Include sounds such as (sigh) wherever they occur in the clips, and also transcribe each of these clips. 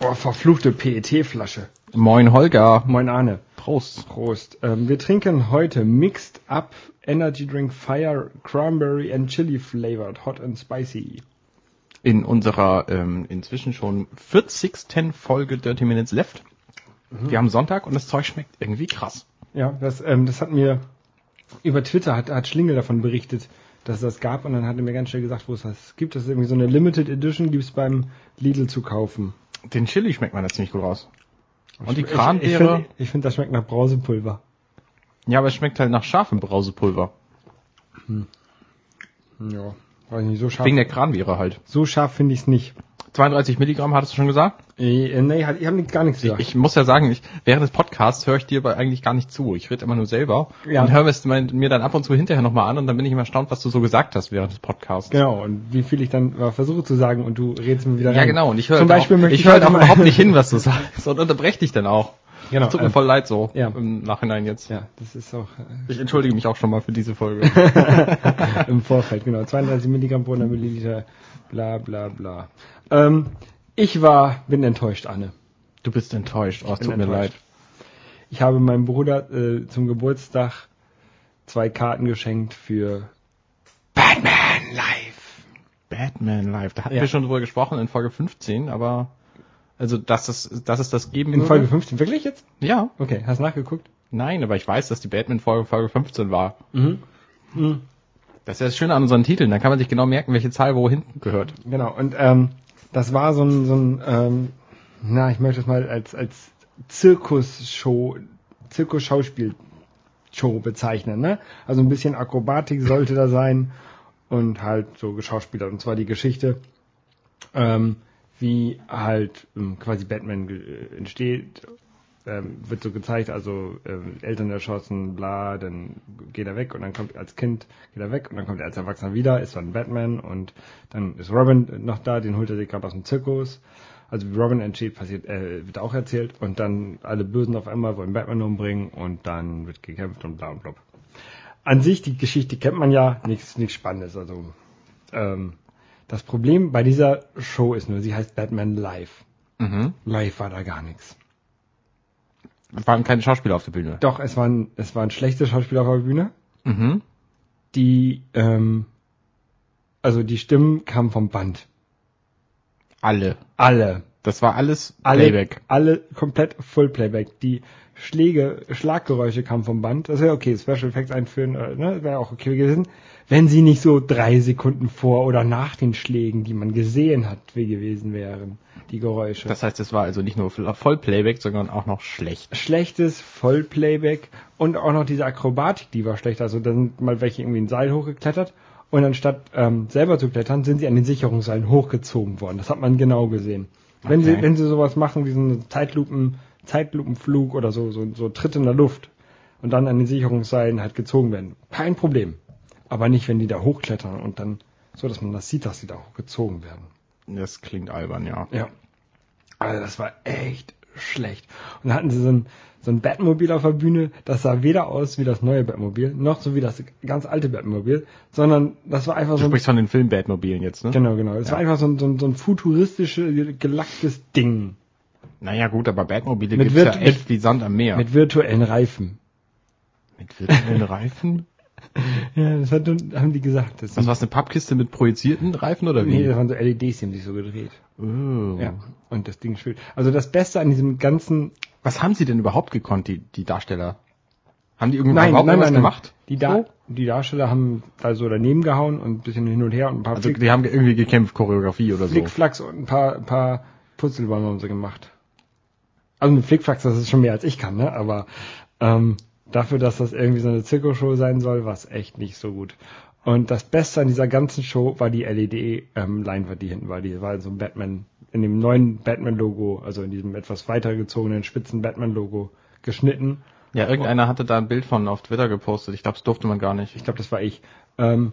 Oh, verfluchte PET-Flasche. Moin Holger. Moin Arne. Prost. Prost. Ähm, wir trinken heute Mixed Up Energy Drink Fire Cranberry and Chili Flavored Hot and Spicy. In unserer ähm, inzwischen schon 40. Folge Dirty Minutes Left. Wir haben Sonntag und das Zeug schmeckt irgendwie krass. Ja, das, ähm, das hat mir über Twitter hat, hat Schlingel davon berichtet, dass es das gab und dann hat er mir ganz schnell gesagt, wo es das gibt. Das ist irgendwie so eine Limited Edition, gibt's beim Lidl zu kaufen. Den Chili schmeckt man da ziemlich gut raus. Und die Ich- Ich, Kranbeere. finde, ich finde, das schmeckt nach Brausepulver. Ja, aber es schmeckt halt nach scharfem Brausepulver. Ja, weiß nicht, so scharf. Wegen der Kranbeere halt. so scharf finde ich es nicht. 32 Milligramm, hattest du schon gesagt? Äh, nee, ich habe gar nichts Ich, gesagt. ich muss ja sagen, ich, während des Podcasts höre ich dir aber eigentlich gar nicht zu. Ich rede immer nur selber Ja. und höre es mir dann ab und zu hinterher nochmal an und dann bin ich immer erstaunt, was du so gesagt hast während des Podcasts. Genau, und wie viel ich dann äh, versuche zu sagen und du redest mir wieder Ja, rein. genau. Und ich höre Zum halt Beispiel auch, ich höre halt auch überhaupt nicht hin, was du (laughs) sagst und unterbreche dich dann auch. Genau, Das tut mir ähm, voll leid so ja. im Nachhinein jetzt. Ja, das ist auch Ich entschuldige mich auch schon mal für diese Folge. äh, (laughs) im Vorfeld, genau. 32 Milligramm pro 100 Milliliter, bla bla bla. Ähm, ich war, bin enttäuscht, Anne. Du bist enttäuscht. Oh, es tut mir leid. enttäuscht. Ich habe meinem Bruder äh, zum Geburtstag zwei Karten geschenkt für Batman Live. Batman Live. Da hatten Ja. wir schon drüber gesprochen in Folge 15, aber also dass es, dass es das geben In würde. Folge 15, wirklich jetzt? Ja. Okay, hast nachgeguckt? Nein, aber ich weiß, dass die Batman-Folge Folge 15 war. Mhm. Mhm. Das ist ja das Schöne an unseren Titeln. Da kann man sich genau merken, welche Zahl wo hinten gehört. Genau, und ähm, das war so ein, so ein ähm, na, ich möchte es mal als, als Zirkusshow, Zirkus-Schauspiel-Show bezeichnen, ne? Also ein bisschen Akrobatik sollte da sein und halt so geschauspielert. Und zwar die Geschichte, ähm, wie halt ähm, quasi Batman entsteht, ähm, wird so gezeigt, also ähm, Eltern erschossen, bla, dann geht er weg und dann kommt als Kind, geht er weg und dann kommt er als Erwachsener wieder, ist dann Batman und dann ist Robin noch da, den holt er sich gerade aus dem Zirkus. Also wie Robin entsteht, passiert, äh, wird auch erzählt und dann alle Bösen auf einmal wollen Batman umbringen und dann wird gekämpft und bla und blub. An sich, die Geschichte kennt man ja, nichts nichts Spannendes, also ähm, das Problem bei dieser Show ist nur, sie heißt Batman Live. Mhm. Live war da gar nichts. Waren keine Schauspieler auf der Bühne. Doch, es waren, es waren schlechte Schauspieler auf der Bühne. Mhm. Die, ähm, also die Stimmen kamen vom Band. Alle. Alle. Das war alles Alle, Playback. alle komplett Full Playback. Die Schläge, Schlaggeräusche kamen vom Band. Das wäre okay, Special Effects einführen, äh, ne, wäre auch okay gewesen. Wenn sie nicht so drei Sekunden vor oder nach den Schlägen, die man gesehen hat, wie gewesen wären, die Geräusche. Das heißt, es war also nicht nur Vollplayback, sondern auch noch schlecht. schlechtes Vollplayback und auch noch diese Akrobatik, die war schlecht. Also da sind mal welche irgendwie ein Seil hochgeklettert und anstatt ähm, selber zu klettern, sind sie an den Sicherungsseilen hochgezogen worden. Das hat man genau gesehen. Wenn sie Okay. wenn sie sowas machen eine Zeitlupen Zeitlupenflug oder so so so Tritt in der Luft und dann an den Sicherungsseilen halt gezogen werden, kein Problem. Aber nicht, wenn die da hochklettern und dann so, dass man das sieht, dass sie da hochgezogen werden. Das klingt albern, ja. Ja. Also das war echt schlecht. Und dann hatten sie so ein, so ein Batmobil auf der Bühne, das sah weder aus wie das neue Batmobil, noch so wie das ganz alte Batmobil, sondern das war einfach Du so ein, sprichst von den Filmbatmobilen jetzt, ne? genau, genau, es Ja. war einfach so ein, so ein, so ein futuristisches, gelacktes Ding Naja gut, aber Batmobile Mit gibt's ja echt wie Sand am Meer. mit virtuellen Reifen. Mit virtuellen (laughs) Reifen? Ja, das hat, haben die gesagt. Das Was war's, eine Pappkiste mit projizierten Reifen oder wie? nee, das waren so LEDs, die haben sich so gedreht. oh. Ja. Und das Ding spielt. Also das Beste an diesem ganzen Was haben sie denn überhaupt gekonnt, die, die Darsteller? Haben die irgendwie Nein, überhaupt nein, nein, nein. gemacht? Die, da So? die Darsteller haben da so daneben gehauen und ein bisschen hin und her und ein paar Also Flick- die haben irgendwie gekämpft, Choreografie oder so. Flickflacks und ein paar, ein paar Putzelbäume haben sie gemacht. Also mit Flickflacks, das ist schon mehr als ich kann, ne? Aber ähm, dafür, dass das irgendwie so eine Zirkusshow sein soll, war es echt nicht so gut. Und das Beste an dieser ganzen Show war die LED-Leinwand, die hinten war. Die war in so einem Batman, in dem neuen Batman-Logo, also in diesem etwas weitergezogenen, spitzen Batman-Logo geschnitten. Ja, irgendeiner hatte da ein Bild von auf Twitter gepostet. Ich glaube, das durfte man gar nicht. Ich glaube, das war ich. Ähm,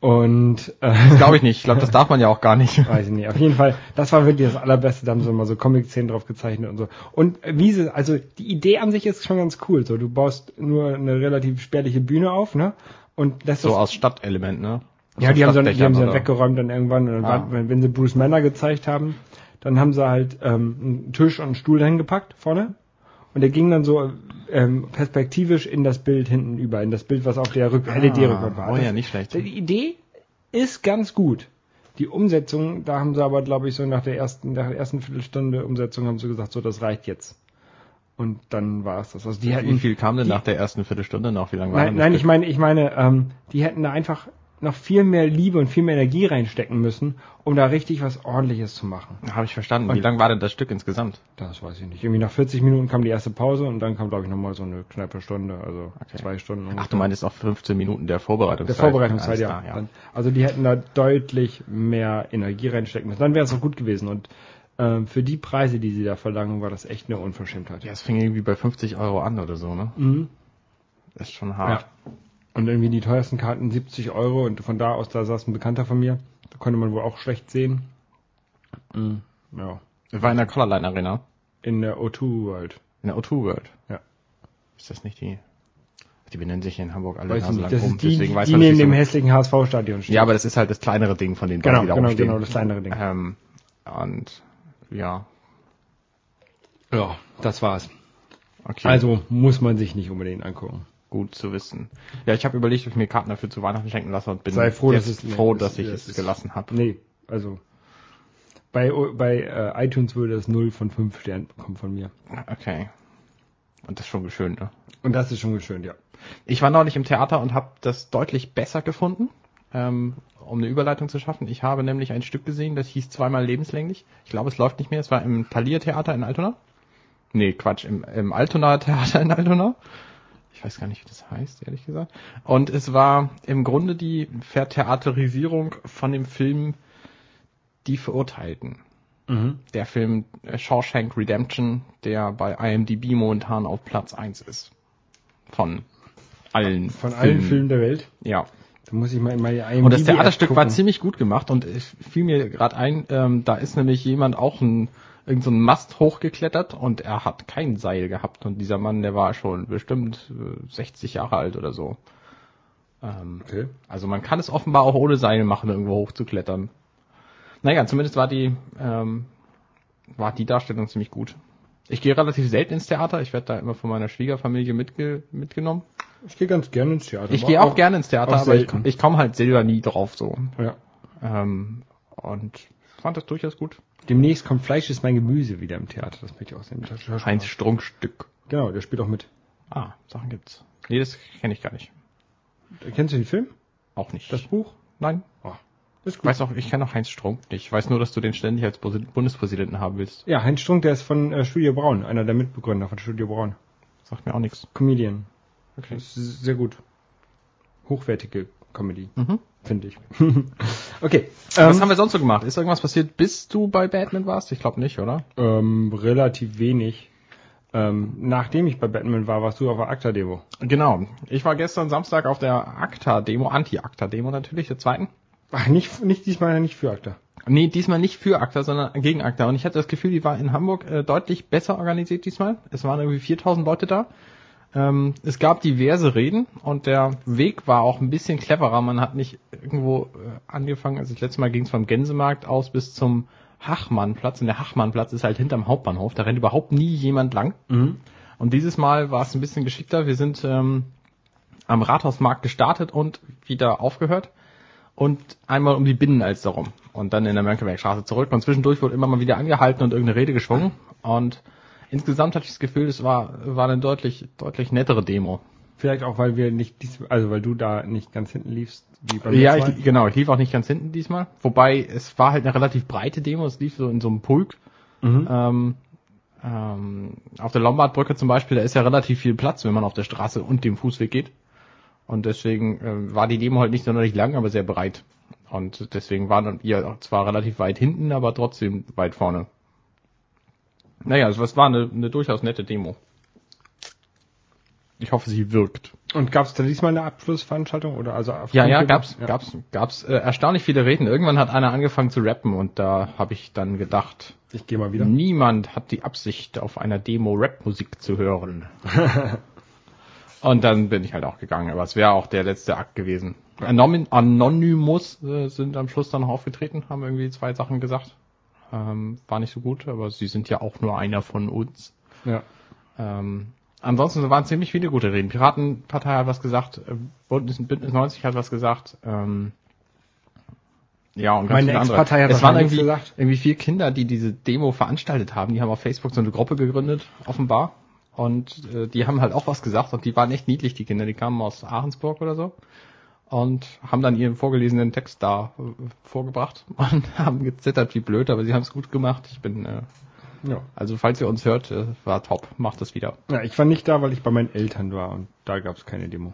und äh, Das glaube ich nicht. Ich glaube, (laughs) das darf man ja auch gar nicht. Weiß ich nicht. Auf jeden Fall, das war wirklich das Allerbeste. Da haben sie mal so Comic-Szenen drauf gezeichnet und so. Und wie sie, also die Idee an sich ist schon ganz cool. So, du baust nur eine relativ spärliche Bühne auf, ne? Und lässt So das, aus Stadtelement, ne? Ja, die haben, sie, dann- die haben sie dann weggeräumt dann irgendwann. Und dann Ah. war, wenn, sie Bruce Manor gezeigt haben, dann haben sie halt ähm, einen Tisch und einen Stuhl dahin gepackt vorne. Und der ging dann so ähm, perspektivisch in das Bild hinten über, in das Bild, was auf der Rück LED-Rückwand war. Oh ja, Das- nicht schlecht. Die Idee ist ganz gut. Die Umsetzung, da haben sie aber, glaube ich, so nach der ersten, nach der ersten Viertelstunde Umsetzung haben sie gesagt, so, das reicht jetzt. Und dann war es das. Also die hätten, Wie viel kam denn die- nach der ersten Viertelstunde noch? Wie lange war Nein, nein, ich meine, ich meine, ähm, die hätten da einfach noch viel mehr Liebe und viel mehr Energie reinstecken müssen, um da richtig was Ordentliches zu machen. Habe ich verstanden. Wie Und- lang war denn das Stück insgesamt? Das weiß ich nicht. Irgendwie nach 40 Minuten kam die erste Pause und dann kam, glaube ich, nochmal so eine knappe Stunde, also Okay. zwei Stunden. Ach, du meintest auch 15 Minuten der Vorbereitungszeit. der Vorbereitungszeit, ja. klar, ja. Also die hätten da deutlich mehr Energie reinstecken müssen. Dann wäre es auch gut gewesen. Und ähm, für die Preise, die sie da verlangen, war das echt eine Unverschämtheit. Ja, es fing irgendwie bei 50 Euro an oder so, ne? Mhm. Das ist schon hart. Ja. Und irgendwie die teuersten Karten 70 Euro und von da aus, da saß ein Bekannter von mir. Da konnte man wohl auch schlecht sehen. Mhm. Ja. War in der Colorline Arena. In der O2 World. In der O2 World. Ja. Ist das nicht die? Die benennen sich hier in Hamburg alle Weiß nicht. Das rum. ist die, deswegen weiß die man neben dem so- hässlichen HSV-Stadion steht. Ja, aber das ist halt das kleinere Ding von den genau, beiden, die da genau, rumstehen. genau, das kleinere Ding. Ähm, und ja, Ja, das war's. okay. Also muss man sich nicht unbedingt angucken. gut zu wissen. Ja, ich habe überlegt, ob ich mir Karten dafür zu Weihnachten schenken lasse und bin Sei froh, dass es- froh, nee, dass es- ich es gelassen habe. Nee, also bei, bei äh, iTunes würde es 0 von 5 Sternen bekommen von mir. Okay. Und das ist schon schön, ne? Und das ist schon schön, ja. Ich war neulich im Theater und habe das deutlich besser gefunden, ähm, um eine Überleitung zu schaffen. Ich habe nämlich ein Stück gesehen, das hieß zweimal lebenslänglich. Ich glaube, es läuft nicht mehr. Es war im Thalia Theater in Altona. Nee, Quatsch, im, im Altona Theater in Altona. Ich weiß gar nicht, wie das heißt, ehrlich gesagt. Und es war im Grunde die Vertheaterisierung von dem Film Die Verurteilten. Mhm. Der Film äh, Shawshank Redemption, der bei IMDb momentan auf Platz 1 ist. Von allen Von allen Filmen der Welt. Ja. Da muss ich mal in meine IMDb Und das Theaterstück war ziemlich gut gemacht und es fiel mir gerade ein, ähm, da ist nämlich jemand auch ein irgend so Mast hochgeklettert und er hat kein Seil gehabt und dieser Mann, der war schon bestimmt äh, 60 Jahre alt oder so. Ähm, Okay. also man kann es offenbar auch ohne Seil machen, irgendwo hochzuklettern. Naja, zumindest war die, ähm, war die Darstellung ziemlich gut. Ich gehe relativ selten ins Theater, ich werde da immer von meiner Schwiegerfamilie mitge mitgenommen. Ich gehe ganz gerne ins Theater. Ich gehe auch, gerne ins Theater, aber ich, ich komme halt selber nie drauf so. Ja. Ähm, und fand das durchaus gut. Demnächst kommt Fleisch ist mein Gemüse wieder im Theater. Das möchte ich auch sehen. Heinz Strunkstück. Genau, der spielt auch mit. Ah, Sachen gibt's. Nee, das kenne ich gar nicht. Kennst du den Film? Auch nicht. Das Buch? Nein. Oh, ist Ich weiß auch, ich kenne auch Heinz Strunk nicht. Ich weiß nur, dass du den ständig als Bundespräsidenten haben willst. Ja, Heinz Strunk, der ist von äh, Studio Braun, einer der Mitbegründer von Studio Braun. Sagt mir auch nichts. Comedian. Okay. Sehr gut. Hochwertige Comedy, Mhm. finde ich. (laughs) okay. Was Ähm, haben wir sonst so gemacht? Ist irgendwas passiert, bis du bei Batman warst? Ich glaube nicht, oder? ähm, relativ wenig. Ähm, nachdem ich bei Batman war, warst du auf der ACTA-Demo. Genau. Ich war gestern Samstag auf der ACTA-Demo, Anti-ACTA-Demo natürlich, der zweiten. Ach, nicht, nicht diesmal nicht für ACTA. Nee, diesmal nicht für ACTA, sondern gegen ACTA. Und ich hatte das Gefühl, die war in Hamburg äh, deutlich besser organisiert diesmal. Es waren irgendwie 4000 Leute da. Ähm, es gab diverse Reden und der Weg war auch ein bisschen cleverer. Man hat nicht irgendwo äh, angefangen, also das letzte Mal ging es vom Gänsemarkt aus bis zum Hachmannplatz. Und der Hachmannplatz ist halt hinterm Hauptbahnhof. Da rennt überhaupt nie jemand lang. Mhm. Und dieses Mal war es ein bisschen geschickter. Wir sind ähm, am Rathausmarkt gestartet und wieder aufgehört. Und einmal um die Binnenalster rum. Und dann in der Mönckebergstraße zurück. Und zwischendurch wurde immer mal wieder angehalten und irgendeine Rede geschwungen. Und insgesamt hatte ich das Gefühl, es war, war eine deutlich, deutlich nettere Demo. Vielleicht auch, weil wir nicht, dies, also weil du da nicht ganz hinten liefst, wie beim Ja, ich, genau. Ich lief auch nicht ganz hinten diesmal. Wobei, es war halt eine relativ breite Demo. Es lief so in so einem Pulk. Mhm. Ähm, ähm, auf der Lombardbrücke zum Beispiel, da ist ja relativ viel Platz, wenn man auf der Straße und dem Fußweg geht. Und deswegen ähm, war die Demo halt nicht sonderlich lang, aber sehr breit. Und deswegen waren wir zwar relativ weit hinten, aber trotzdem weit vorne. Naja, also es war eine, eine durchaus nette Demo. Ich hoffe, sie wirkt. Und gab es da diesmal eine Abschlussveranstaltung oder also Ja, ja, gab's, ja. gab's, gab's äh, erstaunlich viele Reden. Irgendwann hat einer angefangen zu rappen und da habe ich dann gedacht, Ich gehe mal wieder. Niemand hat die Absicht, auf einer Demo Rapmusik zu hören. (laughs) Und dann bin ich halt auch gegangen, aber es wäre auch der letzte Akt gewesen. Anonym, Anonymous äh, sind am Schluss dann noch aufgetreten, haben irgendwie zwei Sachen gesagt. Ähm, war nicht so gut, aber sie sind ja auch nur einer von uns. Ja. Ähm, ansonsten waren ziemlich viele gute Reden. Piratenpartei hat was gesagt, äh, Bündnis, Bündnis 90 hat was gesagt. Ähm, ja, und ganz Meine viele andere. Hat es waren irgendwie, gesagt. irgendwie vier Kinder, die diese Demo veranstaltet haben. Die haben auf Facebook so eine Gruppe gegründet, offenbar. Und äh, die haben halt auch was gesagt und die waren echt niedlich, die Kinder. Die kamen aus Ahrensburg oder so und haben dann ihren vorgelesenen Text da äh, vorgebracht (laughs) und haben gezittert wie blöd, aber sie haben es gut gemacht. Ich bin, äh, ja. also falls ihr uns hört, äh, war top, macht das wieder. Ja, ich war nicht da, weil ich bei meinen Eltern war und da gab es keine Demo.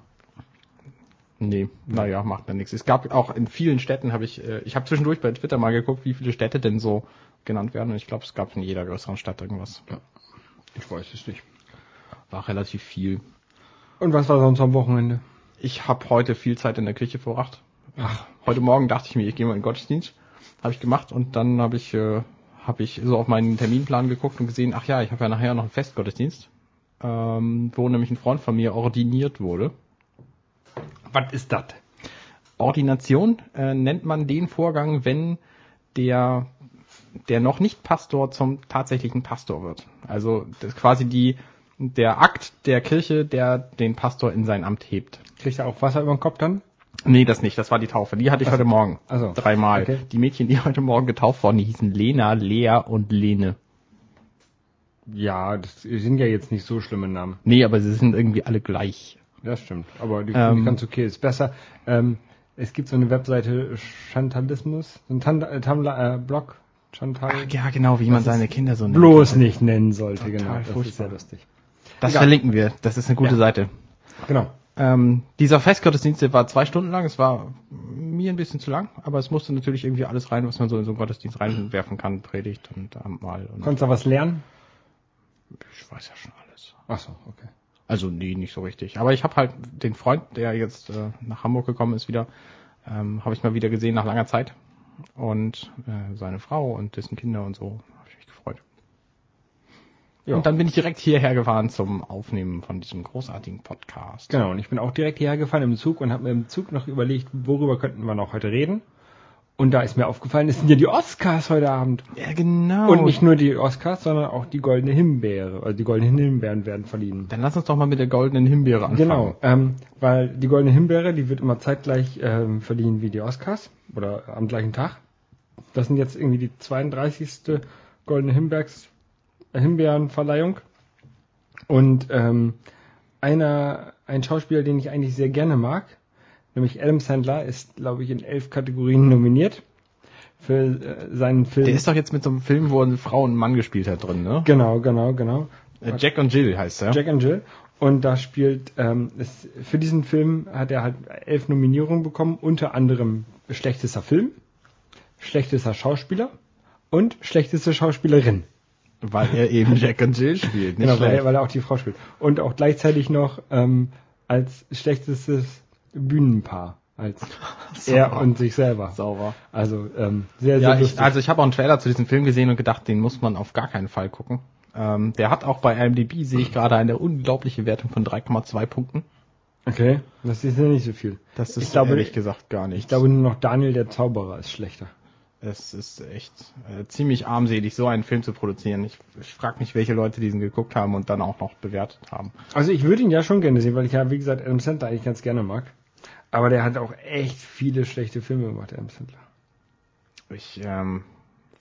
Nee, naja, macht ja nichts. Es gab auch in vielen Städten, habe ich, äh, ich habe zwischendurch bei Twitter mal geguckt, wie viele Städte denn so genannt werden und ich glaube, es gab in jeder größeren Stadt irgendwas. Ich weiß es nicht. War relativ viel. Und was war sonst am Wochenende? Ich habe heute viel Zeit in der Küche verbracht. Ach, heute Morgen dachte ich mir, ich gehe mal in den Gottesdienst. Habe ich gemacht und dann habe ich, äh, hab ich so auf meinen Terminplan geguckt und gesehen, ach ja, ich habe ja nachher noch einen Festgottesdienst, ähm, wo nämlich ein Freund von mir ordiniert wurde. Was ist das? Ordination äh, nennt man den Vorgang, wenn der, der noch nicht Pastor zum tatsächlichen Pastor wird. Also das ist quasi die, der Akt der Kirche, der den Pastor in sein Amt hebt. Kriegt er auch Wasser über den Kopf dann? Nee, das nicht. Das war die Taufe. Die hatte ich Ach so. heute Morgen. Ach so. Dreimal. Okay. Die Mädchen, die heute Morgen getauft wurden, die hießen Lena, Lea und Lene. Ja, das sind ja jetzt nicht so schlimme Namen. Nee, aber sie sind irgendwie alle gleich. Das stimmt. Aber die Ähm. ganz okay. Ist besser. Ähm, es gibt so eine Webseite Chantalismus, so ein äh, Tumblr, äh, Blog, Chantal. Ach, ja, genau, wie man seine Kinder so nennt. bloß nicht nennen sollte, Total genau. Das ist furchtbar. sehr lustig. Das Egal. verlinken wir. Das ist eine gute Ja. Seite. Genau. Ähm, dieser Festgottesdienst, war zwei Stunden lang. Es war mir ein bisschen zu lang, aber es musste natürlich irgendwie alles rein, was man so in so einen Gottesdienst reinwerfen kann. Predigt und Abendmahl. Und Konntest du was lernen? ich weiß ja schon alles. Ach so, okay. Also nee, nicht so richtig. Aber ich habe halt den Freund, der jetzt äh, nach Hamburg gekommen ist wieder, ähm, habe ich mal wieder gesehen nach langer Zeit. Und äh, seine Frau und dessen Kinder und so, habe ich mich gefreut. Ja. Und dann bin ich direkt hierher gefahren zum Aufnehmen von diesem großartigen Podcast. Genau, und ich bin auch direkt hierher gefahren im Zug und habe mir im Zug noch überlegt, worüber könnten wir noch heute reden. Und da ist mir aufgefallen, es sind ja die Oscars heute Abend. Ja, genau. Und nicht nur die Oscars, sondern auch die Goldene Himbeere. Also die Goldenen Himbeeren werden verliehen. Dann lass uns doch mal mit der goldenen Himbeere anfangen. Genau, ähm, weil die Goldene Himbeere, die wird immer zeitgleich ähm, verliehen wie die Oscars oder am gleichen Tag. Das sind jetzt irgendwie die 32. Goldene Himbeers, Himbeerenverleihung. Und ähm, einer, ein Schauspieler, den ich eigentlich sehr gerne mag, nämlich Adam Sandler, ist, glaube ich, in elf Kategorien nominiert für äh, seinen Film. Der ist doch jetzt mit so einem Film, wo eine Frau und ein Mann gespielt hat drin, ne? genau, genau, genau. Äh, Jack und Jill heißt er. Jack and Jill. Und da spielt, ähm, es, für diesen Film hat er halt elf Nominierungen bekommen, unter anderem schlechtester Film, schlechtester Schauspieler und schlechteste Schauspielerin. Weil er eben (laughs) Jack und Jill spielt. Nicht Genau, weil, er- weil er auch die Frau spielt. Und auch gleichzeitig noch ähm, als schlechtestes Bühnenpaar. Als (laughs) er und sich selber. Sauber. Also ähm, sehr, sehr Ja, lustig. ich, also ich habe auch einen Trailer zu diesem Film gesehen und gedacht, den muss man auf gar keinen Fall gucken. Ähm, der hat auch bei IMDb, sehe ich gerade, eine unglaubliche Wertung von 3,2 Punkten. okay, das ist ja nicht so viel. Das ist Ich glaube- ehrlich gesagt gar nicht. Ich glaube nur noch Daniel der Zauberer ist schlechter. Es ist echt äh, ziemlich armselig, so einen Film zu produzieren. Ich, ich frage mich, welche Leute diesen geguckt haben und dann auch noch bewertet haben. Also ich würde ihn ja schon gerne sehen, weil ich ja, wie gesagt, Adam Sandler eigentlich ganz gerne mag. Aber der hat auch echt viele schlechte Filme gemacht, Adam Sandler. Ich ähm,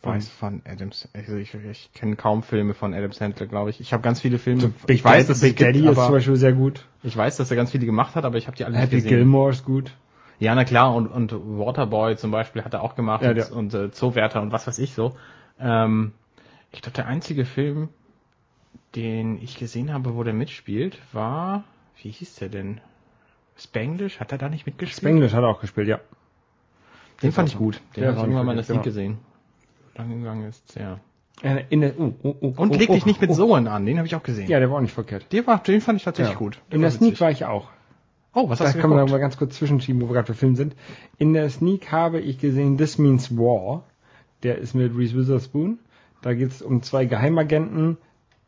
weiß von Adams, also ich, ich kenne kaum Filme von Adam Sandler, glaube ich. Ich habe ganz viele Filme. ich weiß, dass Big es gibt, Daddy ist zum Beispiel sehr gut. ich weiß, dass er ganz viele gemacht hat, aber ich habe die alle nicht Happy gesehen. Gilmore ist gut. Ja, na klar, und, und Waterboy zum Beispiel hat er auch gemacht Ja, und, der- und äh, Zoowärter und was weiß ich so. Ähm, ich glaube, der einzige Film, den ich gesehen habe, wo der mitspielt, war, wie hieß der denn? Spanglish? Hat er da nicht mitgespielt? Spanglish hat er auch gespielt, ja. Den fand ich gut. Den habe ich irgendwann mal in der Sneak gesehen. Lang gegangen ist ja. Äh, In der, oh, oh, oh, Und leg oh, dich nicht mit oh. Sohn an, den habe ich auch gesehen. Ja, der war auch nicht verkehrt. Der war, den fand ich tatsächlich Ja. gut. Der In der Sneak war ich auch. Oh, was Da hast du kann man geguckt? mal ganz kurz zwischenschieben, wo wir gerade bei Film sind. In der Sneak habe ich gesehen This Means War. Der ist mit Reese Witherspoon. Da geht es um zwei Geheimagenten,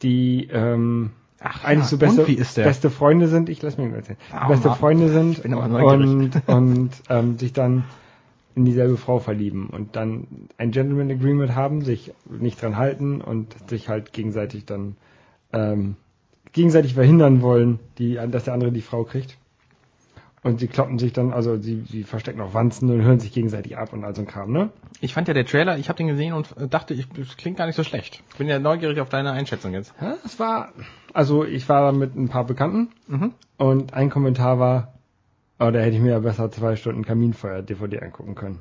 die ähm, Ach eigentlich ja, so beste, beste Freunde sind. Ich lass mich mal erzählen. Ah, beste Mann. Freunde sind und, und ähm, sich dann in dieselbe Frau verlieben und dann ein Gentleman Agreement haben, sich nicht dran halten und sich halt gegenseitig dann ähm, gegenseitig verhindern wollen, die, dass der andere die Frau kriegt. Und sie kloppen sich dann, also sie, sie verstecken auch Wanzen und hören sich gegenseitig ab und all so ein Kram, ne? Ich fand ja der Trailer, ich habe den gesehen und dachte, ich, das klingt gar nicht so schlecht. Bin ja neugierig auf deine Einschätzung jetzt. Ja, es war, also ich war da mit ein paar Bekannten Mhm. und ein Kommentar war, oh, da hätte ich mir ja besser zwei Stunden Kaminfeuer-DVD angucken können.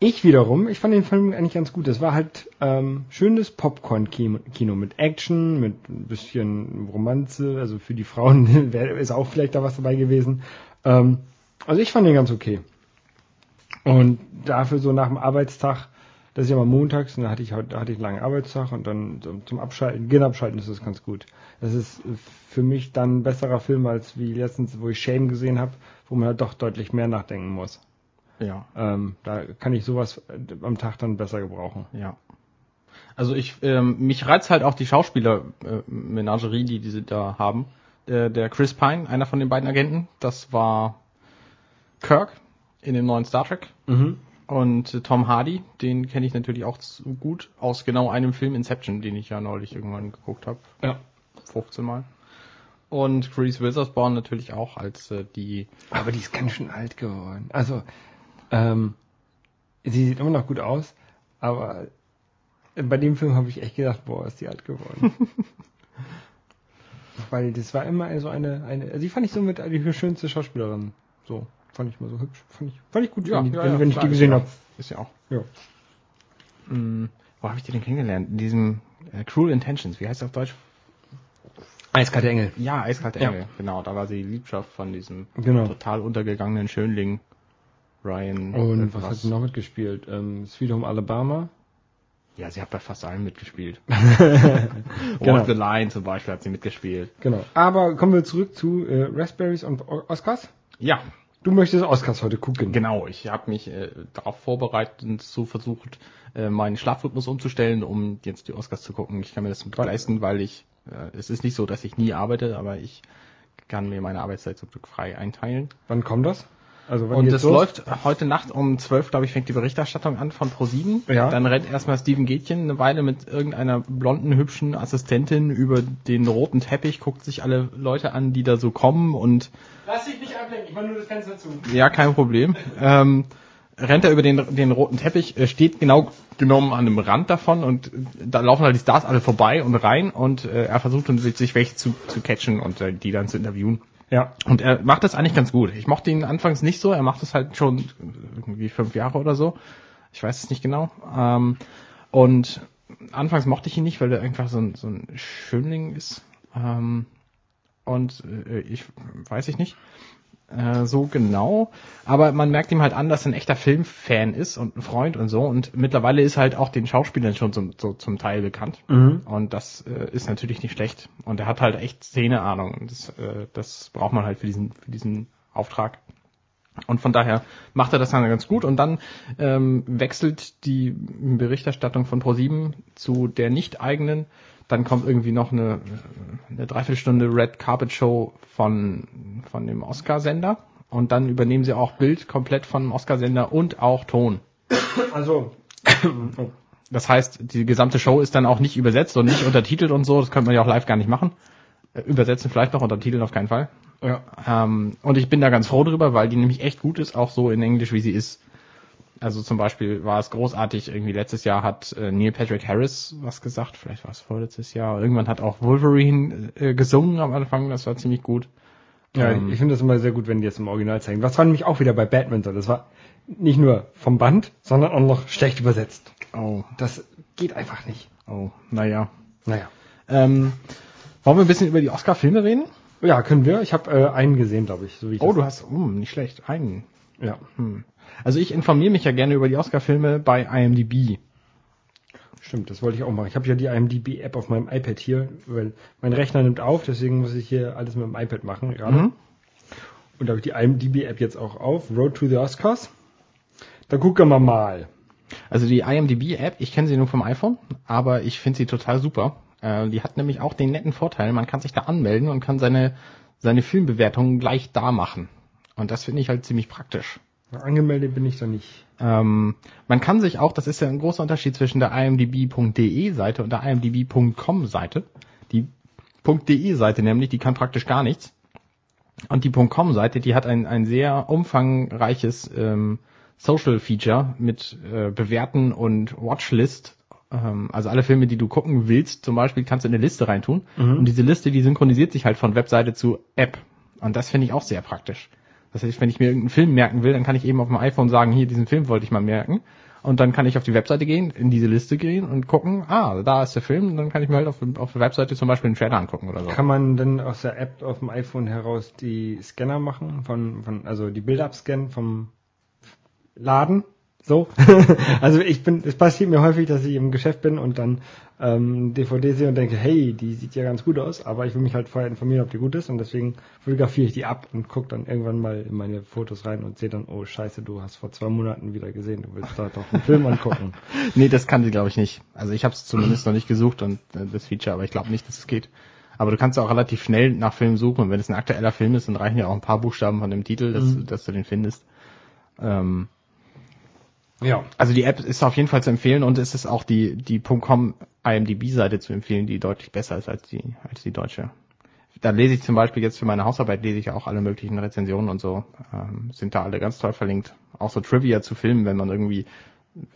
Ich wiederum, ich fand den Film eigentlich ganz gut. Es war halt ähm, schönes Popcorn-Kino mit Action, mit ein bisschen Romanze, also für die Frauen (laughs) ist auch vielleicht da was dabei gewesen. Ähm, also ich fand den ganz okay. Und dafür so nach dem Arbeitstag, das ist ja mal montags, und da hatte ich heute, da hatte ich einen langen Arbeitstag und dann zum Abschalten, Gehen abschalten ist das ganz gut. Das ist für mich dann ein besserer Film als wie letztens, wo ich Shame gesehen habe, wo man halt doch deutlich mehr nachdenken muss. Ja, Ähm, da kann ich sowas äh, am Tag dann besser gebrauchen. ja. Also ich, ähm, mich reizt halt auch die Schauspieler-Menagerie, die diese da haben. Äh, der Chris Pine, einer von den beiden Agenten, das war Kirk in dem neuen Star Trek. Mhm. Und äh, Tom Hardy, den kenne ich natürlich auch zu gut aus genau einem Film Inception, den ich ja neulich irgendwann geguckt habe. Ja. 15 Mal. Und Reese Witherspoon natürlich auch als äh, die. Aber die ist ganz schön alt geworden. Also, ähm, sie sieht immer noch gut aus, aber bei dem Film habe ich echt gedacht, boah, ist die alt geworden. (laughs) Weil das war immer so eine, eine, sie fand ich so mit die schönste Schauspielerin. So, fand ich mal so hübsch. Fand ich, fand ich gut, wenn, die, wenn, wenn ich klar, die gesehen ja- habe. Ist ja auch. Ja. Hm, wo habe ich die denn kennengelernt? In diesem äh, Cruel Intentions, wie heißt das auf Deutsch? Eiskalte Engel. Ja, Eiskalte Ja. Engel. Genau, da war sie Liebschaft von diesem Genau. total untergegangenen Schönling Ryan. Und irgendwas. was hat sie noch mitgespielt? Ähm, Sweet Home Alabama. Ja, sie hat bei fast allen mitgespielt. (laughs) Genau. Walk the Line zum Beispiel hat sie mitgespielt. Genau. Aber kommen wir zurück zu äh, Raspberries und Oscars. Ja, Du möchtest Oscars heute gucken. Genau, ich habe mich äh, darauf vorbereitet und so versucht, äh, meinen Schlafrhythmus umzustellen, um jetzt die Oscars zu gucken. Ich kann mir das Wann- leisten, weil ich, äh, es ist nicht so, dass ich nie arbeite, aber ich kann mir meine Arbeitszeit zum Glück frei einteilen. Wann kommt das? Also wann Und los? läuft heute Nacht um 12, glaube ich, fängt die Berichterstattung an von Pro7. Ja. Dann rennt erstmal Steven Gätchen eine Weile mit irgendeiner blonden, hübschen Assistentin über den roten Teppich, guckt sich alle Leute an, die da so kommen und Lass dich nicht ablenken, ich mach nur das Fenster zu. ja, kein Problem. Ähm, rennt er über den, den roten Teppich, äh, steht genau genommen an dem Rand davon und äh, da laufen halt die Stars alle vorbei und rein und äh, er versucht dann sich welche zu, zu catchen und äh, die dann zu interviewen. Ja. Und er macht das eigentlich ganz gut. Ich mochte ihn anfangs nicht so, er macht das halt schon irgendwie fünf Jahre oder so. Ich weiß es nicht genau. Ähm, und anfangs mochte ich ihn nicht, weil er einfach so ein, so ein Schönling ist. Ähm, und äh, ich weiß ich nicht äh, so genau, aber man merkt ihm halt an, dass er ein echter Filmfan ist und ein Freund und so. Und mittlerweile ist halt auch den Schauspielern schon zum, so zum Teil bekannt. Mhm. und das äh, ist natürlich nicht schlecht. Und er hat halt echt Szeneahnung. Und das, äh, das braucht man halt für diesen für diesen Auftrag. Und von daher macht er das dann ganz gut. Und dann ähm, wechselt die Berichterstattung von Pro7 zu der nicht eigenen. Dann kommt irgendwie noch eine, eine Dreiviertelstunde Red Carpet Show von, von dem Oscar-Sender. Und dann übernehmen sie auch Bild komplett von dem Oscar-Sender und auch Ton. Also. (coughs) Das heißt, die gesamte Show ist dann auch nicht übersetzt und nicht untertitelt und so. Das könnte man ja auch live gar nicht machen. Äh, Übersetzen vielleicht noch, untertiteln auf keinen Fall. ja. Ähm, und ich bin da ganz froh drüber, weil die nämlich echt gut ist, auch so in Englisch, wie sie ist. Also zum Beispiel war es großartig, irgendwie letztes Jahr hat äh, Neil Patrick Harris was gesagt, vielleicht war es vorletztes Jahr. Irgendwann hat auch Wolverine äh, gesungen am Anfang, das war ziemlich gut. Ja, Ähm, ich finde das immer sehr gut, wenn die jetzt im Original zeigen. Was war nämlich auch wieder bei Batman so? Das war nicht nur vom Band, sondern auch noch schlecht übersetzt. Oh, Das geht einfach nicht. oh, naja. Naja. Ähm, wollen wir ein bisschen über die Oscar-Filme reden? Ja, können wir. Ich habe äh, einen gesehen, glaube ich. So wie ich Oh, du hast, oh, nicht schlecht, einen. Ja. Hm. Also ich informiere mich ja gerne über die Oscar-Filme bei IMDb. Stimmt, das wollte ich auch machen. Ich habe ja die IMDb-App auf meinem iPad hier, weil mein Rechner nimmt auf, deswegen muss ich hier alles mit dem iPad machen gerade. Mhm. Und da habe ich die IMDb-App jetzt auch auf, Road to the Oscars. Da gucken wir mal. Also die IMDb-App, ich kenne sie nur vom iPhone, aber ich finde sie total super. Äh, die hat nämlich auch den netten Vorteil, man kann sich da anmelden und kann seine, seine Filmbewertungen gleich da machen. Und das finde ich halt ziemlich praktisch. Angemeldet bin ich da nicht. Ähm, man kann sich auch, das ist ja ein großer Unterschied zwischen der imdb.de Seite und der imdb.com Seite. Die .de Seite nämlich, die kann praktisch gar nichts. Und die .com Seite, die hat ein, ein sehr umfangreiches ähm, Social Feature mit äh, Bewerten und Watchlist. Ähm, also alle Filme, die du gucken willst, zum Beispiel, kannst du in eine Liste reintun. Und diese Liste, die synchronisiert sich halt von Webseite zu App. Und das finde ich auch sehr praktisch. Das heißt, wenn ich mir irgendeinen Film merken will, dann kann ich eben auf dem iPhone sagen, hier, diesen Film wollte ich mal merken. Und dann kann ich auf die Webseite gehen, in diese Liste gehen und gucken, ah, da ist der Film, und dann kann ich mir halt auf, auf der Webseite zum Beispiel einen Trailer angucken oder so. Kann man denn aus der App auf dem iPhone heraus die Scanner machen, von, von also die Bilder abscannen vom Laden? So. (laughs) also ich bin, es passiert mir häufig, dass ich im Geschäft bin und dann ähm, DVD sehe und denke, hey, die sieht ja ganz gut aus, aber ich will mich halt vorher informieren, ob die gut ist und deswegen fotografiere ich die ab und gucke dann irgendwann mal in meine Fotos rein und sehe dann, oh scheiße, du hast vor zwei Monaten wieder gesehen, du willst da doch einen Film angucken. (laughs) nee, das kann sie, glaube ich, nicht. Also ich habe es zumindest noch nicht gesucht und äh, das Feature, aber ich glaube nicht, dass es geht. Aber du kannst auch relativ schnell nach Filmen suchen und wenn es ein aktueller Film ist, dann reichen ja auch ein paar Buchstaben von dem Titel, dass, Mhm. dass du den findest. Ähm, Ja. also die App ist auf jeden Fall zu empfehlen und es ist auch die, die .com IMDb-Seite zu empfehlen, die deutlich besser ist als die, als die deutsche. Da lese ich zum Beispiel jetzt für meine Hausarbeit lese ich auch alle möglichen Rezensionen und so, ähm, sind da alle ganz toll verlinkt. Auch so Trivia zu Filmen, wenn man irgendwie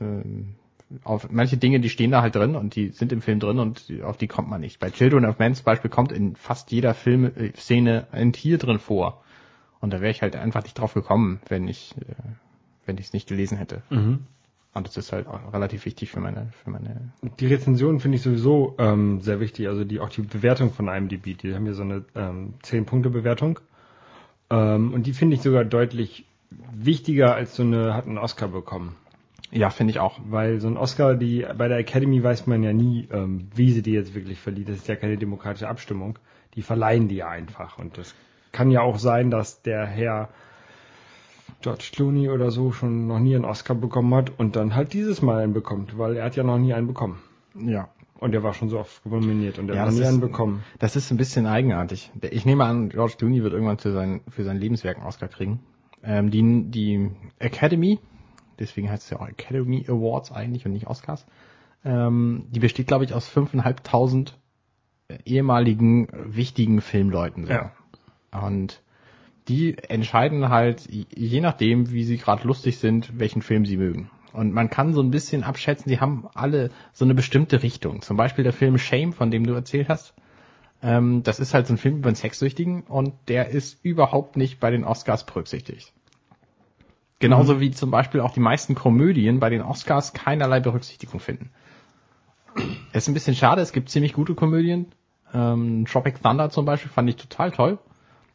ähm, auf manche Dinge, die stehen da halt drin und die sind im Film drin und auf die kommt man nicht. Bei Children of Men zum Beispiel kommt in fast jeder Filmszene ein Tier drin vor. Und da wäre ich halt einfach nicht drauf gekommen, wenn ich äh, wenn ich es nicht gelesen hätte. Mhm. Und das ist halt auch relativ wichtig für meine, für meine. Die Rezensionen finde ich sowieso ähm, sehr wichtig, also die auch die Bewertung von IMDb, die haben ja so eine ähm, 10-Punkte-Bewertung. Ähm, und die finde ich sogar deutlich wichtiger als so eine, hat einen Oscar bekommen. Ja, finde ich auch. Weil so ein Oscar, die bei der Academy weiß man ja nie, ähm, wie sie die jetzt wirklich verliehen. Das ist ja keine demokratische Abstimmung. Die verleihen die ja einfach. Und das kann ja auch sein, dass der Herr George Clooney oder so schon noch nie einen Oscar bekommen hat und dann halt dieses Mal einen bekommt, weil er hat ja noch nie einen bekommen. Ja. Und er war schon so oft nominiert und er Ja, hat nie ist- einen bekommen. Das ist ein bisschen eigenartig. Ich nehme an, George Clooney wird irgendwann für sein, für sein Lebenswerk einen Oscar kriegen. Ähm, die, die Academy, deswegen heißt es ja auch Academy Awards eigentlich und nicht Oscars, ähm, die besteht, glaube ich, aus 5.500 ehemaligen wichtigen Filmleuten. So. Ja. Und die entscheiden halt, je nachdem, wie sie gerade lustig sind, welchen Film sie mögen. Und man kann so ein bisschen abschätzen, die haben alle so eine bestimmte Richtung. Zum Beispiel der Film Shame, von dem du erzählt hast. Ähm, das ist halt so ein Film über einen Sexsüchtigen und der ist überhaupt nicht bei den Oscars berücksichtigt. Genauso wie zum Beispiel auch die meisten Komödien bei den Oscars keinerlei Berücksichtigung finden. Es ist ein bisschen schade, es gibt ziemlich gute Komödien. Ähm, Tropic Thunder zum Beispiel fand ich total toll.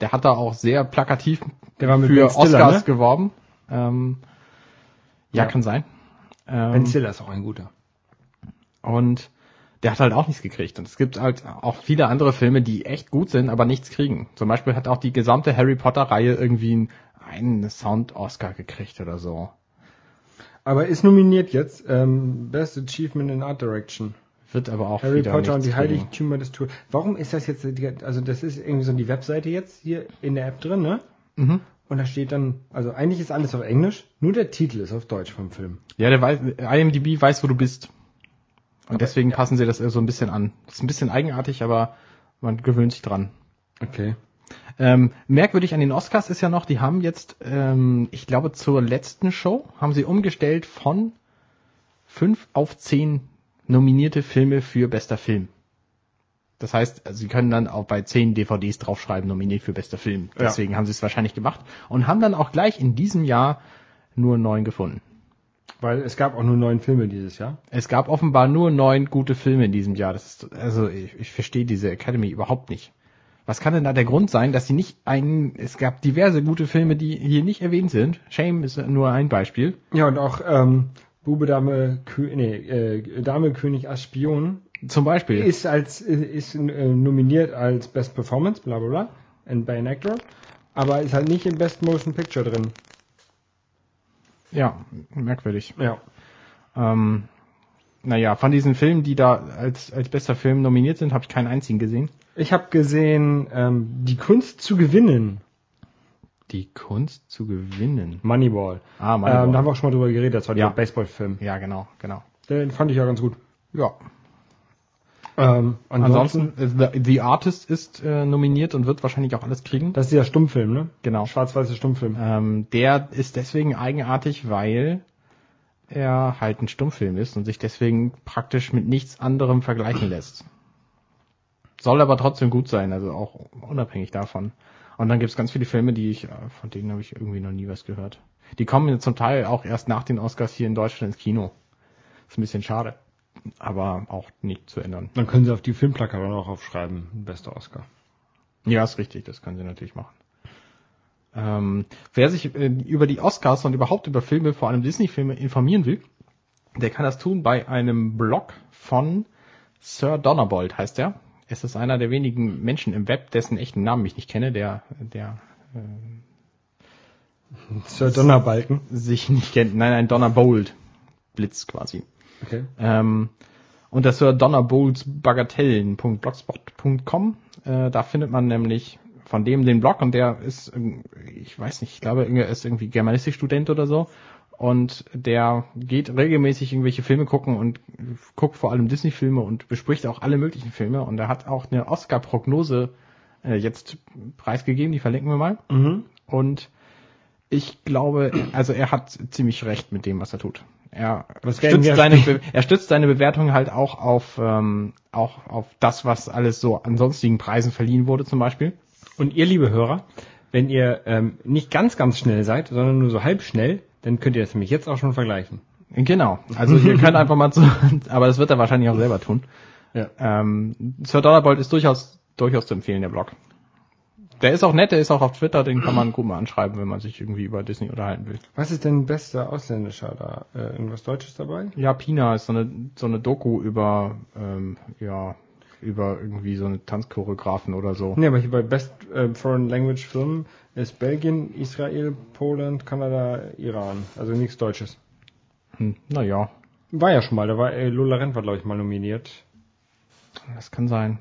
Der hat da auch sehr plakativ Der war mit für Stiller, Oscars ne? geworben. Ähm, ja, Ja. kann sein. Ähm, Ben Stiller ist auch ein guter. und der hat halt auch nichts gekriegt. Und es gibt halt auch viele andere Filme, die echt gut sind, aber nichts kriegen. Zum Beispiel hat auch die gesamte Harry Potter-Reihe irgendwie einen, einen Sound-Oscar gekriegt oder so. Aber ist nominiert jetzt ähm, Best Achievement in Art Direction. Wird aber auch Harry Potter und die. Heiligtümer des Tours. Warum ist das jetzt, also das ist irgendwie so die Webseite jetzt hier in der App drin, ne? Mhm. Und da steht dann, also eigentlich ist alles auf Englisch, nur der Titel ist auf Deutsch vom Film. Ja, der weiß, IMDb weiß, wo du bist. Und deswegen passen sie das so ein bisschen an. Das ist ein bisschen eigenartig, aber man gewöhnt sich dran. Okay. Ähm, merkwürdig an den Oscars ist ja noch, die haben jetzt, ähm, ich glaube, zur letzten Show haben sie umgestellt von fünf auf zehn nominierte Filme für bester Film. Das heißt, sie können dann auch bei zehn DVDs draufschreiben, nominiert für bester Film. Ja. Deswegen haben sie es wahrscheinlich gemacht und haben dann auch gleich in diesem Jahr nur neun gefunden. Weil es gab auch nur neun Filme dieses Jahr. Es gab offenbar nur neun gute Filme in diesem Jahr. Das ist, also ich, ich verstehe diese Academy überhaupt nicht. Was kann denn da der Grund sein, dass sie nicht einen, es gab diverse gute Filme, die hier nicht erwähnt sind. Shame ist nur ein Beispiel. Ja, und auch ähm, Bube, Dame, Kö nee, äh, Dame, König, Ass, Spion Zum Beispiel. ist als ist äh, nominiert als Best Performance, bla bla bla, and by an Actor, aber ist halt nicht im Best Motion Picture drin. ja, merkwürdig. Ja. Ähm, naja, von diesen Filmen, die da als, als bester Film nominiert sind, habe ich keinen einzigen gesehen. Ich habe gesehen, ähm, die Kunst zu gewinnen. Die Kunst zu gewinnen. Moneyball. Ah, Ähm, da haben wir auch schon mal drüber geredet, das war Ja. der Baseballfilm. Ja, genau, genau. Den fand ich ja ganz gut. Ja. Ähm, Ansonsten, äh, The, The Artist ist äh, nominiert und wird wahrscheinlich auch alles kriegen. Das ist dieser Stummfilm, ne? Genau. Schwarz-weiße Stummfilm. Ähm, der ist deswegen eigenartig, weil er halt ein Stummfilm ist und sich deswegen praktisch mit nichts anderem vergleichen lässt. Soll aber trotzdem gut sein, also auch unabhängig davon. Und dann gibt's ganz viele Filme, die ich, äh, von denen habe ich irgendwie noch nie was gehört. Die kommen zum Teil auch erst nach den Oscars hier in Deutschland ins Kino. Ist ein bisschen schade. Aber auch nicht zu ändern. Dann können sie auf die Filmplakate auch aufschreiben, bester Oscar. Ja, ist richtig, das können sie natürlich machen. Ähm, wer sich äh, über die Oscars und überhaupt über Filme, vor allem Disney-Filme, informieren will, der kann das tun bei einem Blog von Sir Donnerbold, heißt er. Es ist einer der wenigen Menschen im Web, dessen echten Namen ich nicht kenne, der, der Sir Donnerbalken. sich nicht kennt. Nein, ein Donnerbold. Blitz quasi. Okay. Ähm, unter Sir Donnerbolds Bagatellen.blogspot.com, äh, da findet man nämlich von dem den Blog und der ist, ähm, ich weiß nicht, ich glaube, er ist irgendwie Germanistikstudent oder so und der geht regelmäßig irgendwelche Filme gucken und guckt vor allem Disney-Filme und bespricht auch alle möglichen Filme und er hat auch eine Oscar-Prognose äh, jetzt preisgegeben, die verlinken wir mal Mhm. und ich glaube, also er hat ziemlich recht mit dem, was er tut. Er Was stützt seine, Be er stützt seine Bewertung halt auch auf, ähm, auch auf das, was alles so an sonstigen Preisen verliehen wurde zum Beispiel. Und ihr, liebe Hörer, wenn ihr ähm, nicht ganz, ganz schnell seid, sondern nur so halb schnell, dann könnt ihr das nämlich jetzt auch schon vergleichen. Genau. Also ihr könnt (laughs) einfach mal zu, aber das wird er wahrscheinlich auch selber tun. Ja. Ähm, Sir Dollarbold ist durchaus, durchaus zu empfehlen, der Blog. Der ist auch nett, der ist auch auf Twitter, den kann man gut mal anschreiben, wenn man sich irgendwie über Disney unterhalten will. Was ist denn bester ausländischer da? Äh, irgendwas Deutsches dabei? Ja, Pina ist so eine, so eine Doku über, ähm, ja, über irgendwie so eine Tanzchoreografen oder so. Nee, aber hier bei Best äh, Foreign Language Film ist Belgien, Israel, Polen, Kanada, Iran. Also nichts Deutsches. Hm, naja, War ja schon mal, da war äh, Lola Rent war, glaube ich, mal nominiert. das kann sein.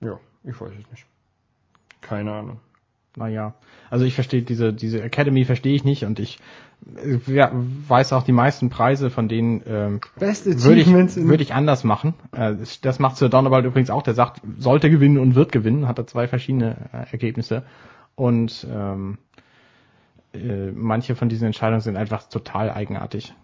Ja, ich weiß es nicht. Keine Ahnung. Naja, also ich verstehe diese, diese Academy verstehe ich nicht und ich ja, weiß auch die meisten Preise von denen ähm, würde ich, würde ich anders machen. Äh, das- macht Sir Donnerwald übrigens auch, der sagt, sollte gewinnen und wird gewinnen, hat er zwei verschiedene äh, Ergebnisse. Und ähm, äh, manche von diesen Entscheidungen sind einfach total eigenartig.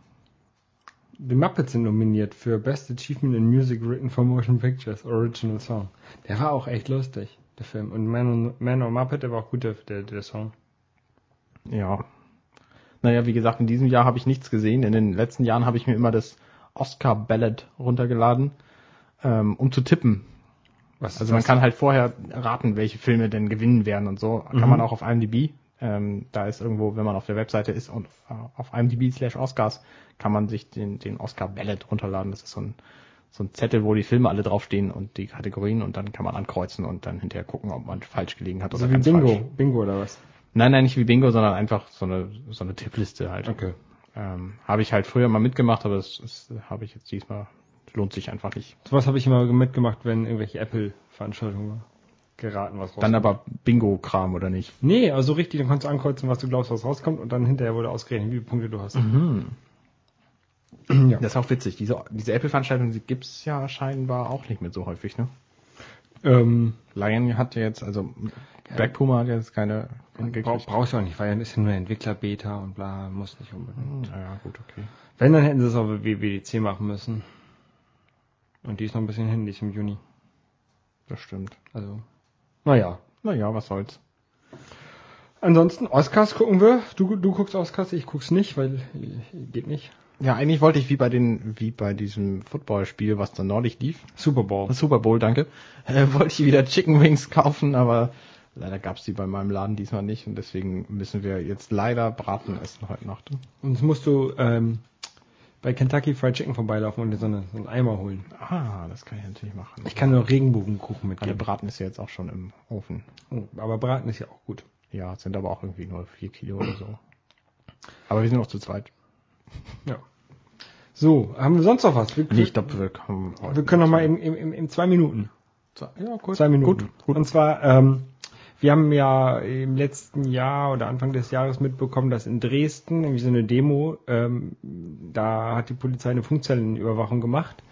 Die Muppets sind nominiert für Best Achievement in Music Written for Motion Pictures, Original Song. Der war auch echt lustig, der Film. Und Man on, Man on Muppet, der war auch gut, der, der, der Song. Ja. Naja, wie gesagt, in diesem Jahr habe ich nichts gesehen. In den letzten Jahren habe ich mir immer das Oscar Ballot runtergeladen, ähm, um zu tippen. Was, Also man was- kann halt vorher raten, welche Filme denn gewinnen werden und so. Kann Mhm. man auch auf IMDb. Ähm, da ist irgendwo, wenn man auf der Webseite ist und äh, auf IMDb slash Oscars, kann man sich den, den Oscar Ballot runterladen. Das ist so ein, so ein Zettel, wo die Filme alle draufstehen und die Kategorien und dann kann man ankreuzen und dann hinterher gucken, ob man falsch gelegen hat Also oder wie ganz Bingo. falsch. Bingo oder was? Nein, nein, nicht wie Bingo, sondern einfach so eine, so eine Tippliste halt. Okay. Ähm, habe ich halt früher mal mitgemacht, aber das, das habe ich jetzt diesmal, lohnt sich einfach nicht. Sowas habe ich immer mitgemacht, wenn irgendwelche Apple-Veranstaltungen. Geraten, was rauskommt. Dann aber Bingo-Kram oder nicht? Nee, also richtig, dann kannst du ankreuzen, was du glaubst, was rauskommt und dann hinterher wurde ausgerechnet, wie viele Punkte du hast. Mhm. (clears throat) Ja. Das ist auch witzig. Diese, diese Apple-Veranstaltung die gibt's ja scheinbar auch nicht mehr so häufig, ne? Ähm, Lion hat ja jetzt, also Black Puma hat jetzt keine gekriegt. brauchst du auch nicht, weil dann ist ja nur Entwickler-Beta und bla, muss nicht unbedingt. Ja, gut, okay. Wenn, dann hätten sie es auf WWDC machen müssen. Und die ist noch ein bisschen hin, die ist im Juni. Das stimmt. Also, naja. Naja, was soll's. Ansonsten, Oscars gucken wir. Du, du guckst Oscars, ich guck's nicht, weil geht nicht. Ja, eigentlich wollte ich wie bei den, wie bei diesem Footballspiel, was dann neulich lief, Super Bowl. Super Bowl, danke, äh, wollte ich wieder Chicken Wings kaufen, aber leider gab's die bei meinem Laden diesmal nicht und deswegen müssen wir jetzt leider Braten essen heute Nacht. Und jetzt musst du ähm, bei Kentucky Fried Chicken vorbeilaufen und dir so, eine, so einen Eimer holen. Ah, das kann ich natürlich machen. Ich kann nur Regenbogenkuchen mitgeben. Braten ist ja jetzt auch schon im Ofen. Oh, aber Braten ist ja auch gut. Ja, sind aber auch irgendwie nur vier Kilo oder so. Aber wir sind noch zu zweit. Ja. So, haben wir sonst noch was? Wir, Nee, ich glaube, wir können heute. wir können noch mal in, in, in, in zwei Minuten. Ja, gut. Zwei Minuten. Gut, gut. Und zwar, ähm, wir haben ja im letzten Jahr oder Anfang des Jahres mitbekommen, dass in Dresden irgendwie so eine Demo, ähm, da hat die Polizei eine Funkzellenüberwachung gemacht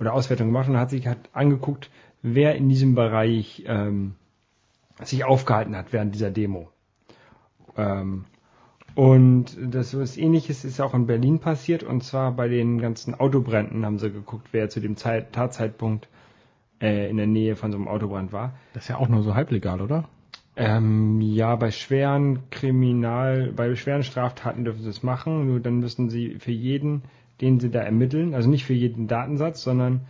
oder Auswertung gemacht und hat sich hat angeguckt, wer in diesem Bereich ähm, sich aufgehalten hat während dieser Demo. Ähm, und das was ähnliches ist auch in Berlin passiert und zwar bei den ganzen Autobränden haben sie geguckt, wer zu dem Zeit, Tatzeitpunkt äh, in der Nähe von so einem Autobrand war. Das ist ja auch nur so halblegal, oder? Ähm, ja, bei schweren Kriminal, bei schweren Straftaten dürfen sie es machen, nur dann müssen sie für jeden, den sie da ermitteln, also nicht für jeden Datensatz, sondern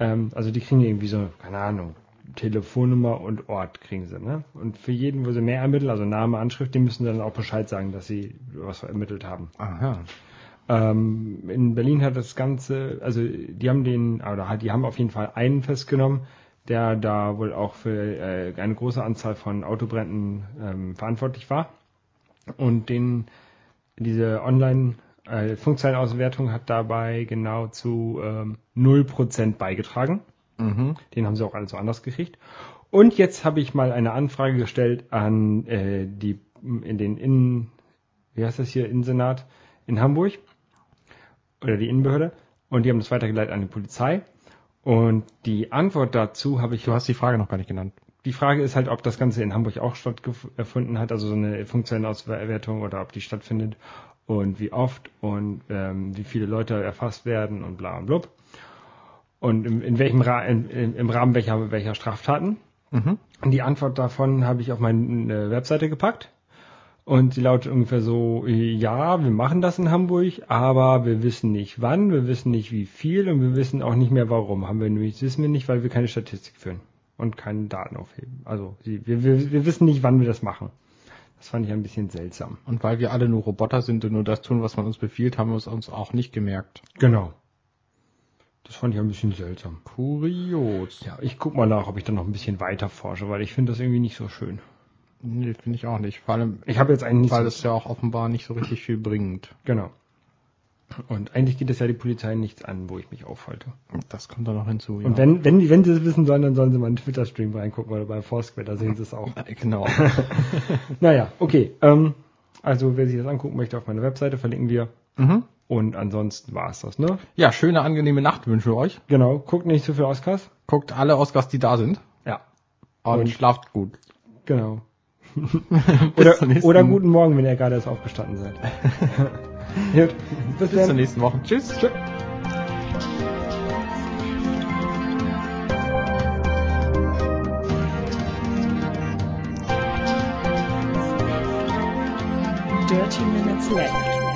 ähm, also die kriegen irgendwie so, keine Ahnung, Telefonnummer und Ort kriegen sie, ne? Und für jeden, wo sie mehr ermitteln, also Name, Anschrift, dem müssen sie dann auch Bescheid sagen, dass sie was ermittelt haben. Aha. Ähm, in Berlin hat das Ganze, also die haben den, oder halt, die haben auf jeden Fall einen festgenommen, der da wohl auch für äh, eine große Anzahl von Autobränden ähm, verantwortlich war. Und den, diese Online äh, Funkzellenauswertung hat dabei genau zu ähm, 0% beigetragen. Mhm. Den haben sie auch alles so anders gekriegt. Und jetzt habe ich mal eine Anfrage gestellt an äh, die in den Innen, wie heißt das hier, Innensenat in Hamburg oder die Innenbehörde und die haben das weitergeleitet an die Polizei. Und die Antwort dazu habe ich Du hast die Frage noch gar nicht genannt. die Frage ist halt, ob das Ganze in Hamburg auch stattgefunden hat, also so eine Funktionenauswertung oder ob die stattfindet und wie oft und ähm, wie viele Leute erfasst werden und bla und blub. Und in, in welchem Ra in, in, im Rahmen welcher, welcher Straftaten. Mhm. Und die Antwort davon habe ich auf meine Webseite gepackt. Und sie lautet ungefähr so, ja, wir machen das in Hamburg, aber wir wissen nicht wann, wir wissen nicht wie viel und wir wissen auch nicht mehr warum. Haben wir nämlich, das wissen wir nicht, weil wir keine Statistik führen und keine Daten aufheben. Also wir, wir, wir wissen nicht, wann wir das machen. Das fand ich ein bisschen seltsam. Und weil wir alle nur Roboter sind und nur das tun, was man uns befiehlt, haben wir es uns auch nicht gemerkt. Genau. Das fand ich ein bisschen seltsam. Kurios. Ja, ich guck mal nach, ob ich dann noch ein bisschen weiter forsche, weil ich finde das irgendwie nicht so schön. Nee, finde ich auch nicht. Vor allem, Ich habe jetzt eigentlich weil so, es ja auch offenbar nicht so richtig viel bringt. genau. Und eigentlich geht es ja die Polizei nichts an, wo ich mich aufhalte. Das kommt da noch hinzu. Und wenn, wenn, die- wenn sie es wissen sollen, dann sollen sie mal in den Twitter-Stream reingucken oder bei Foursquare, da sehen sie es auch. (laughs) Genau. (laughs) Naja, okay. Ähm, also wer sich das angucken möchte, auf meiner Webseite verlinken wir. mhm. Und ansonsten war's das, ne? Ja, schöne, angenehme Nacht wünschen wir euch. Genau. Guckt nicht zu viel Oscars. Guckt alle Oscars, die da sind. Ja. Und, Und- schlaft gut. Genau. (laughs) Oder, oder guten Morgen, wenn ihr gerade erst aufgestanden seid. (laughs) Gut. Bis, Bis zur nächsten Woche. Tschüss. Tschüss. Dirty Minutes Left.